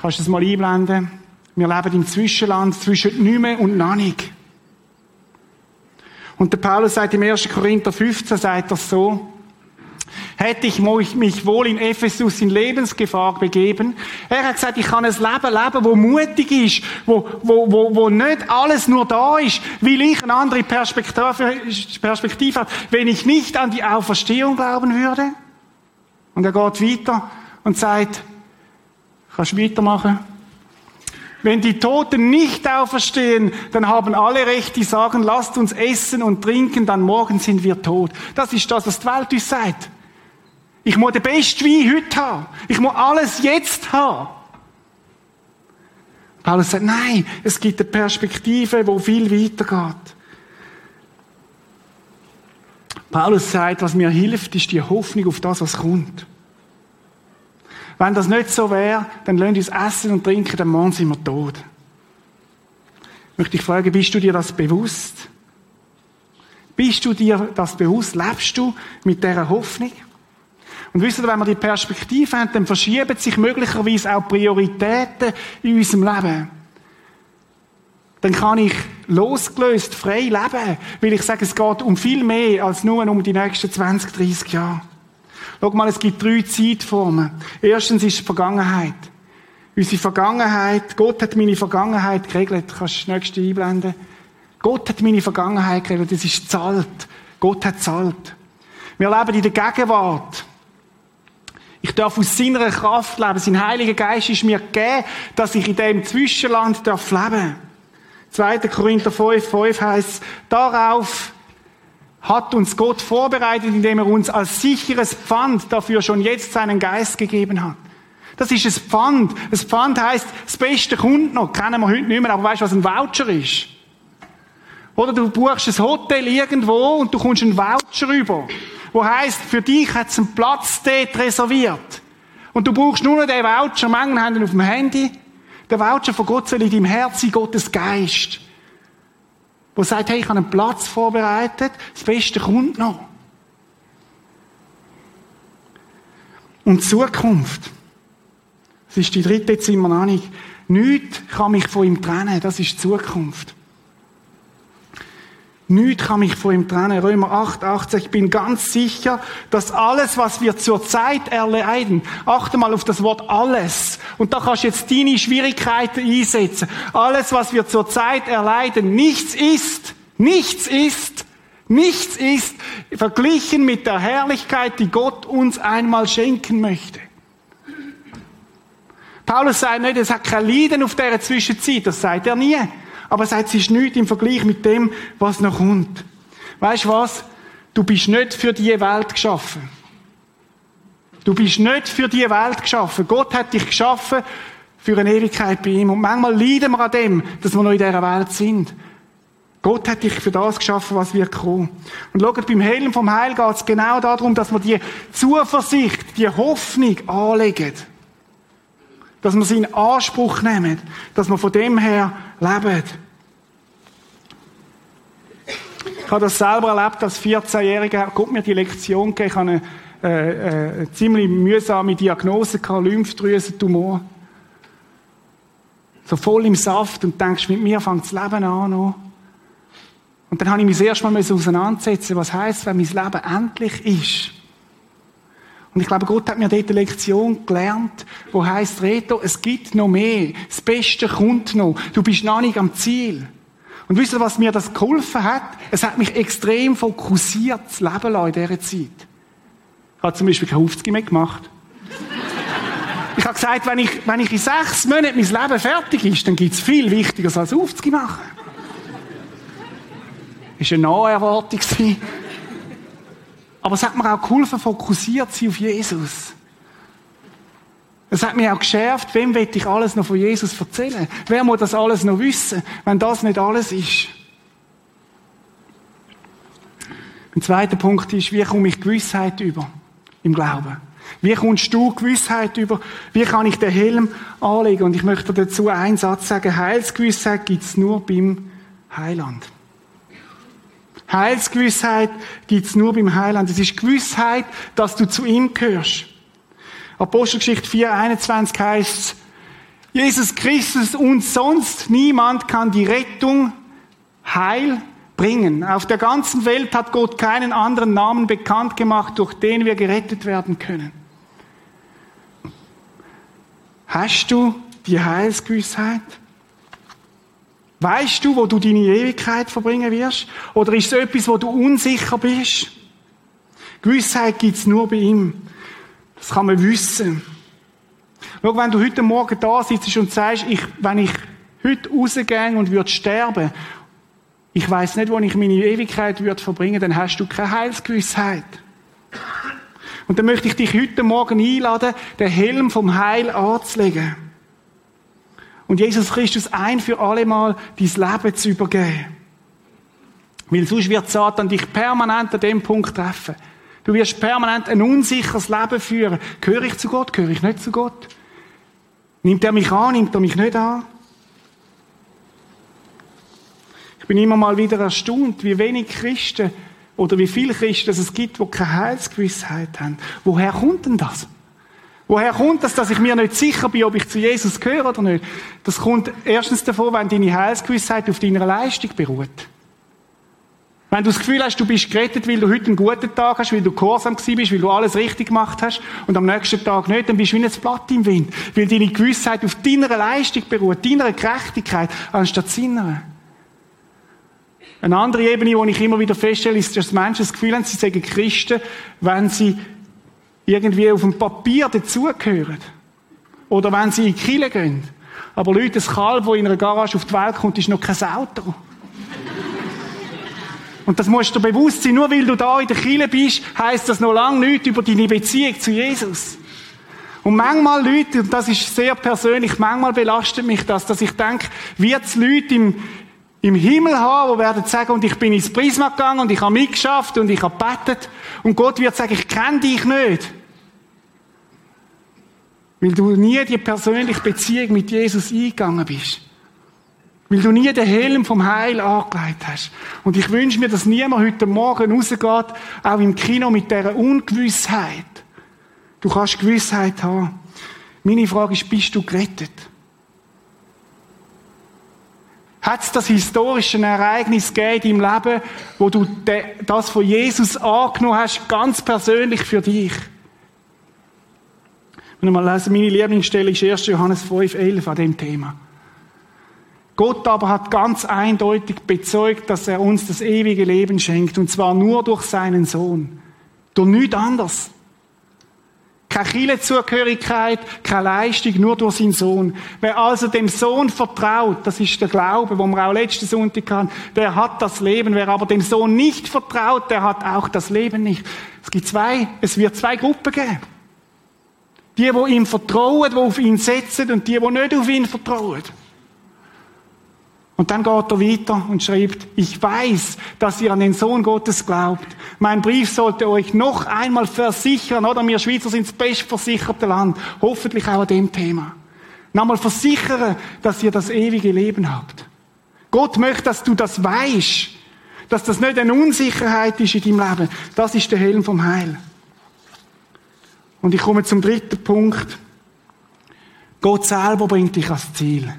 Kannst du das mal einblenden? Wir leben im Zwischenland zwischen Nüme und Nanig. Und der Paulus sagt im 1. Korinther 15, sagt er so, hätte ich mich wohl in Ephesus in Lebensgefahr begeben. Er hat gesagt, ich kann ein Leben leben, wo mutig ist, wo, wo, wo, wo nicht alles nur da ist, weil ich eine andere Perspektive, Perspektive habe, wenn ich nicht an die Auferstehung glauben würde. Und er geht weiter und sagt, kannst du weitermachen? Wenn die Toten nicht auferstehen, dann haben alle Recht, die sagen, lasst uns essen und trinken, dann morgen sind wir tot. Das ist das, was die Welt uns sagt. Ich muss den besten Wein heute haben. Ich muss alles jetzt haben. Paulus sagt, nein, es gibt eine Perspektive, wo viel weitergeht. Paulus sagt, was mir hilft, ist die Hoffnung auf das, was kommt. Wenn das nicht so wäre, dann lasst uns essen und trinken, dann morgen sind wir tot. Möchte ich fragen, bist du dir das bewusst? Bist du dir das bewusst? Lebst du mit dieser Hoffnung? Und wisst ihr, wenn wir die Perspektive haben, dann verschieben sich möglicherweise auch Prioritäten in unserem Leben. Dann kann ich losgelöst, frei leben. Weil ich sage, es geht um viel mehr als nur um die nächsten 20, 30 Jahre. Schau mal, es gibt drei Zeitformen. Erstens ist die Vergangenheit. Unsere Vergangenheit, Gott hat meine Vergangenheit geregelt. Kannst du das nächste einblenden? Gott hat meine Vergangenheit geregelt. Das ist zahlt. Gott hat zahlt. Wir leben in der Gegenwart. Ich darf aus seiner Kraft leben. Sein Heiliger Geist ist mir gegeben, dass ich in dem Zwischenland darf leben. 2. Korinther 5, 5 heißt, darauf hat uns Gott vorbereitet, indem er uns als sicheres Pfand dafür schon jetzt seinen Geist gegeben hat. Das ist ein Pfand. Ein Pfand heißt, das Beste kommt noch. Kennen wir heute nicht mehr, aber weißt du, was ein Voucher ist? Oder du buchst ein Hotel irgendwo und du kommst einen Voucher über wo heißt, für dich hat es einen Platz dort reserviert. Und du brauchst nur noch den Voucher, manche haben ihn auf dem Handy. Der Voucher von Gott soll in deinem Herzen Gottes Geist. Wo sagt, hey, ich habe einen Platz vorbereitet, das Beste kommt noch. Und Zukunft. Das ist die dritte, nicht. Nichts kann mich von ihm trennen, das ist Zukunft. Nichts kann mich von ihm trennen. Römer 8, 18. Ich bin ganz sicher, dass alles, was wir zurzeit erleiden, achte mal auf das Wort alles. Und da kannst du jetzt deine Schwierigkeiten einsetzen. Alles, was wir zurzeit erleiden, nichts ist, nichts ist, nichts ist, verglichen mit der Herrlichkeit, die Gott uns einmal schenken möchte. Paulus sagt nicht, es hat kein Leiden auf dieser Zwischenzeit, das sagt er nie. Aber er sagt, es ist nichts im Vergleich mit dem, was noch kommt. Weißt du was? Du bist nicht für diese Welt geschaffen. Du bist nicht für diese Welt geschaffen. Gott hat dich geschaffen für eine Ewigkeit bei ihm. Und manchmal leiden wir an dem, dass wir noch in dieser Welt sind. Gott hat dich für das geschaffen, was wir kommen. Und schaut, beim Helm vom Heil geht es genau darum, dass wir die Zuversicht, die Hoffnung anlegen. Dass wir sie in Anspruch nehmen. Dass wir von dem her leben. Ich habe das selber erlebt als 14-Jähriger. Gott mir die Lektion gegeben. Ich habe eine, äh, eine ziemlich mühsame Diagnose Lymphdrüsentumor. So voll im Saft und denkst, mit mir fängt das Leben an. Noch. Und dann habe ich mich das erste Mal auseinandersetzen, was heißt, wenn mein Leben endlich ist. Und ich glaube, Gott hat mir dort eine Lektion gelernt, wo heißt Reto, es gibt noch mehr. Das Beste kommt noch. Du bist noch nicht am Ziel. Und wisst ihr, was mir das geholfen hat? Es hat mich extrem fokussiert zu leben lassen in dieser Zeit. Ich habe zum Beispiel kein 50 mehr gemacht. Ich habe gesagt, wenn ich, wenn ich in sechs Monaten mein Leben fertig ist, dann gibt es viel Wichtigeres als 50 machen. Das war eine Naherwartung. Aber es hat mir auch geholfen, fokussiert zu sein auf Jesus. Es hat mich auch geschärft, wem will ich alles noch von Jesus erzählen? Wer muss das alles noch wissen, wenn das nicht alles ist? Ein zweiter Punkt ist, wie komme ich Gewissheit über im Glauben? Wie kommst du Gewissheit über? Wie kann ich den Helm anlegen? Und ich möchte dazu einen Satz sagen. Heilsgewissheit gibt es nur beim Heiland. Heilsgewissheit gibt's nur beim Heiland. Es ist Gewissheit, dass du zu ihm gehörst. Apostelgeschichte 4,21 heißt Jesus Christus und sonst niemand kann die Rettung, Heil bringen. Auf der ganzen Welt hat Gott keinen anderen Namen bekannt gemacht, durch den wir gerettet werden können. Hast du die Heilsgewissheit? Weißt du, wo du deine Ewigkeit verbringen wirst? Oder ist es etwas, wo du unsicher bist? Gewissheit gibt's nur bei ihm. Das kann man wissen. Schau, wenn du heute Morgen da sitzt und sagst, ich, wenn ich heute rausgehe und würde sterben, ich weiß nicht, wo ich meine Ewigkeit würde verbringen, dann hast du keine Heilsgewissheit. Und dann möchte ich dich heute Morgen einladen, den Helm vom Heil anzulegen und Jesus Christus ein für alle Mal dein Leben zu übergeben. Weil sonst wird Satan dich permanent an dem Punkt treffen. Du wirst permanent ein unsicheres Leben führen. Gehöre ich zu Gott? Gehöre ich nicht zu Gott? Nimmt er mich an? Nimmt er mich nicht an? Ich bin immer mal wieder erstaunt, wie wenig Christen oder wie viele Christen es gibt, die keine Heilsgewissheit haben. Woher kommt denn das? Woher kommt das, dass ich mir nicht sicher bin, ob ich zu Jesus gehöre oder nicht? Das kommt erstens davon, wenn deine Heilsgewissheit auf deiner Leistung beruht. Wenn du das Gefühl hast, du bist gerettet, weil du heute einen guten Tag hast, weil du gehorsam bist, weil du alles richtig gemacht hast und am nächsten Tag nicht, dann bist du wie ein Blatt im Wind. Weil deine Gewissheit auf deiner Leistung beruht, deiner Gerechtigkeit, anstatt seiner. Eine andere Ebene, die ich immer wieder feststelle, ist, dass Menschen das Gefühl haben, sie sagen Christen, wenn sie irgendwie auf dem Papier dazugehören. Oder wenn sie in die Kirche gehen. Aber Leute, das Kalb, das in einer Garage auf die Welt kommt, ist noch kein Auto. Und das musst du bewusst sein. Nur weil du da in der Kirche bist, heisst das noch lange nichts über deine Beziehung zu Jesus. Und manchmal Leute, und das ist sehr persönlich, manchmal belastet mich das, dass ich denke, wird es Leute im, im Himmel haben, die werden sagen, und ich bin ins Prisma gegangen und ich habe mitgeschafft und ich habe bettet. Und Gott wird sagen, ich kenne dich nicht. Weil du nie die persönliche Beziehung mit Jesus eingegangen bist. Weil du nie den Helm vom Heil angelegt hast. Und ich wünsche mir, dass niemand heute Morgen rausgeht, auch im Kino mit dieser Ungewissheit. Du kannst Gewissheit haben. Meine Frage ist, bist du gerettet? Hat es das historische Ereignis gegeben deinem Leben, wo du das von Jesus angenommen hast, ganz persönlich für dich? Mal lesen, meine Lieblingsstelle ist 1. Johannes 5, 11 an dem Thema. Gott aber hat ganz eindeutig bezeugt, dass er uns das ewige Leben schenkt, und zwar nur durch seinen Sohn. Durch nichts anderes. Keine Kirchenzugehörigkeit, keine Leistung, nur durch seinen Sohn. Wer also dem Sohn vertraut, das ist der Glaube, wo wir auch letzten Sonntag hatten, der hat das Leben. Wer aber dem Sohn nicht vertraut, der hat auch das Leben nicht. Es gibt zwei, es wird zwei Gruppen geben. Die, die ihm vertrauen, die auf ihn setzen und die, die nicht auf ihn vertrauen. Und dann geht er weiter und schreibt, ich weiß, dass ihr an den Sohn Gottes glaubt. Mein Brief sollte euch noch einmal versichern, oder? Wir Schweizer sind das bestversicherte Land. Hoffentlich auch an dem Thema. Nochmal versichern, dass ihr das ewige Leben habt. Gott möchte, dass du das weißt. Dass das nicht eine Unsicherheit ist in deinem Leben. Das ist der Helm vom Heil. Und ich komme zum dritten Punkt. Gott selber bringt dich ans Ziel.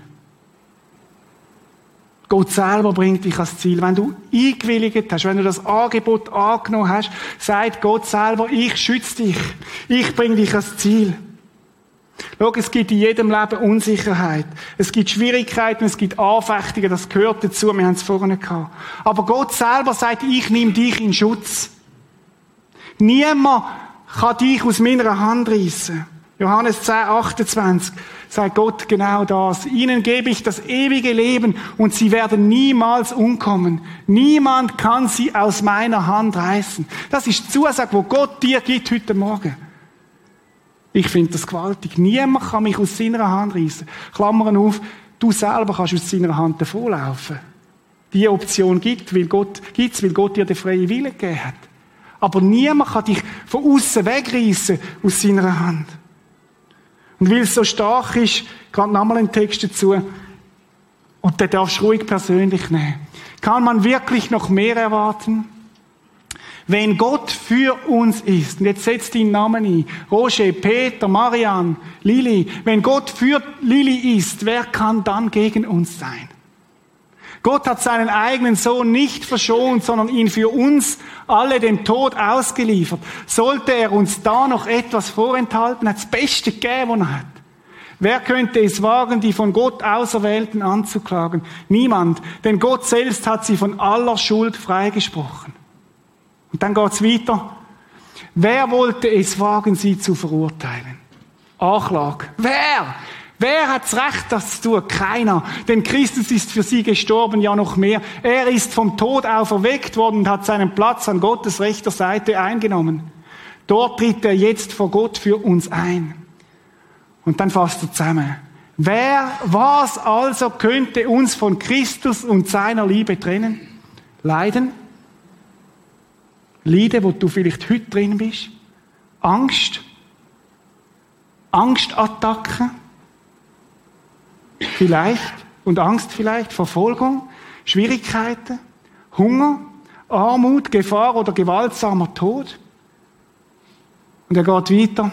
Gott selber bringt dich ans Ziel. Wenn du eingewilligt hast, wenn du das Angebot angenommen hast, sagt Gott selber, ich schütze dich. Ich bringe dich ans Ziel. Schau, es gibt in jedem Leben Unsicherheit. Es gibt Schwierigkeiten, es gibt Anfechtungen, das gehört dazu, wir haben es vorhin gehabt. Aber Gott selber sagt, ich nehme dich in Schutz. Niemand kann dich aus meiner Hand reissen. Johannes 10, 28 sagt Gott genau das. Ihnen gebe ich das ewige Leben und sie werden niemals umkommen. Niemand kann sie aus meiner Hand reißen. Das ist die Zusage, wo Gott dir gibt heute Morgen. Ich finde das gewaltig. Niemand kann mich aus seiner Hand reißen. Klammern auf, du selber kannst aus seiner Hand davonlaufen. Die Option gibt, weil Gott, gibt's, weil Gott dir den freien Willen gegeben hat. Aber niemand kann dich von außen wegreißen aus seiner Hand. Und weil es so stark ist, gerade nochmal einen Text dazu, und den darfst du ruhig persönlich nehmen. Kann man wirklich noch mehr erwarten? Wenn Gott für uns ist, und jetzt setzt deinen Namen ein, Roger, Peter, Marian, Lili, wenn Gott für Lili ist, wer kann dann gegen uns sein? Gott hat seinen eigenen Sohn nicht verschont, sondern ihn für uns alle dem Tod ausgeliefert. Sollte er uns da noch etwas vorenthalten, hat das Beste gegeben, was er hat. Wer könnte es wagen, die von Gott Auserwählten anzuklagen? Niemand, denn Gott selbst hat sie von aller Schuld freigesprochen. Und dann geht's weiter. Wer wollte es wagen, sie zu verurteilen? Anklage. Wer? Wer hat das Recht, das zu tun? Keiner. Denn Christus ist für sie gestorben, ja noch mehr. Er ist vom Tod auferweckt worden und hat seinen Platz an Gottes rechter Seite eingenommen. Dort tritt er jetzt vor Gott für uns ein. Und dann fasst er zusammen. Wer, was also könnte uns von Christus und seiner Liebe trennen? Leiden? Leiden, wo du vielleicht heute drin bist? Angst? Angstattacken? Vielleicht und Angst vielleicht, Verfolgung, Schwierigkeiten, Hunger, Armut, Gefahr oder gewaltsamer Tod. Und er geht weiter.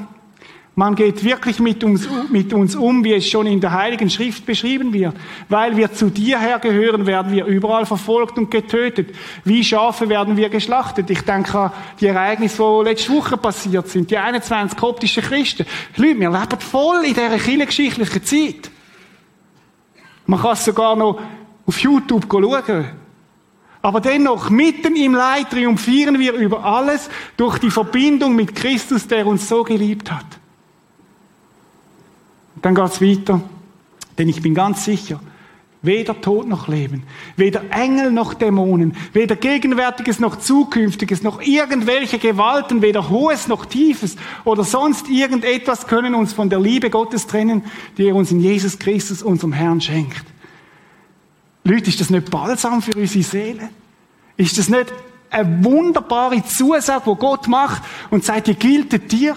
Man geht wirklich mit uns, mit uns um, wie es schon in der Heiligen Schrift beschrieben wird. Weil wir zu dir hergehören, werden wir überall verfolgt und getötet. Wie Schafe werden wir geschlachtet. Ich denke an die Ereignisse, die letzte Woche passiert sind. Die 21 koptischen Christen. Leute, wir leben voll in dieser kirchengeschichtlichen Zeit. Man kann es sogar noch auf YouTube schauen. Aber dennoch, mitten im Leid triumphieren wir über alles durch die Verbindung mit Christus, der uns so geliebt hat. Dann geht's weiter. Denn ich bin ganz sicher, weder Tod noch Leben, weder Engel noch Dämonen, weder Gegenwärtiges noch Zukünftiges, noch irgendwelche Gewalten, weder Hohes noch Tiefes oder sonst irgendetwas können uns von der Liebe Gottes trennen, die er uns in Jesus Christus, unserem Herrn, schenkt. Leute, ist das nicht balsam für unsere Seele? Ist das nicht eine wunderbare Zusage, wo Gott macht und sagt, die gilt dir?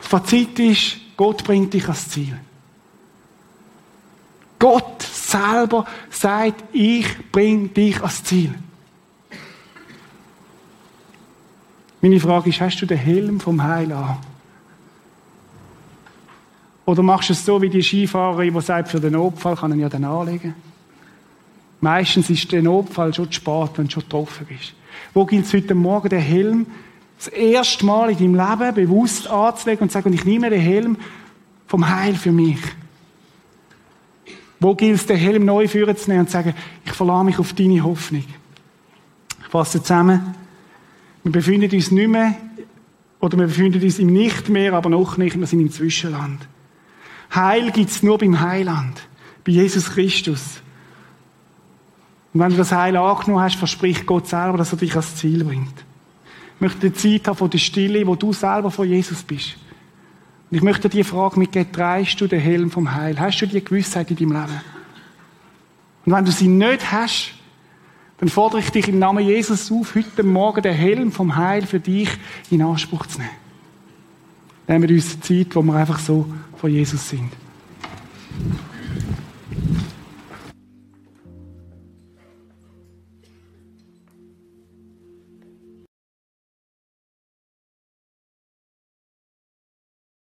Fazit ist, Gott bringt dich ans Ziel. Gott selber sagt, ich bringe dich ans Ziel. Meine Frage ist, hast du den Helm vom Heil an? Oder machst du es so wie die Skifahrer, die sagen, für den Notfall kann ich ja dann anlegen? Meistens ist der Notfall schon zu spät, wenn du schon getroffen bist. Wo gilt es heute Morgen, den Helm das erste Mal in deinem Leben bewusst anzulegen und zu sagen, ich nehme den Helm vom Heil für mich. Wo gilt es, den Helm neu führen zu nehmen und zu sagen, ich verlasse mich auf deine Hoffnung. Ich fasse zusammen. Wir befinden uns nicht mehr, oder wir befinden uns im Nicht mehr, aber noch nicht, wir sind im Zwischenland. Heil gibt es nur beim Heiland, bei Jesus Christus. Und wenn du das Heil angenommen hast, verspricht Gott selber, dass er dich ans Ziel bringt. Ich möchte eine Zeit haben von der Stille, wo du selber von Jesus bist. Und ich möchte dir die Frage mitgeben, trägst du den Helm vom Heil? Hast du die Gewissheit in deinem Leben? Und wenn du sie nicht hast, dann fordere ich dich im Namen Jesus auf, heute Morgen den Helm vom Heil für dich in Anspruch zu nehmen. Nehmen wir uns Zeit, wo wir einfach so von Jesus sind.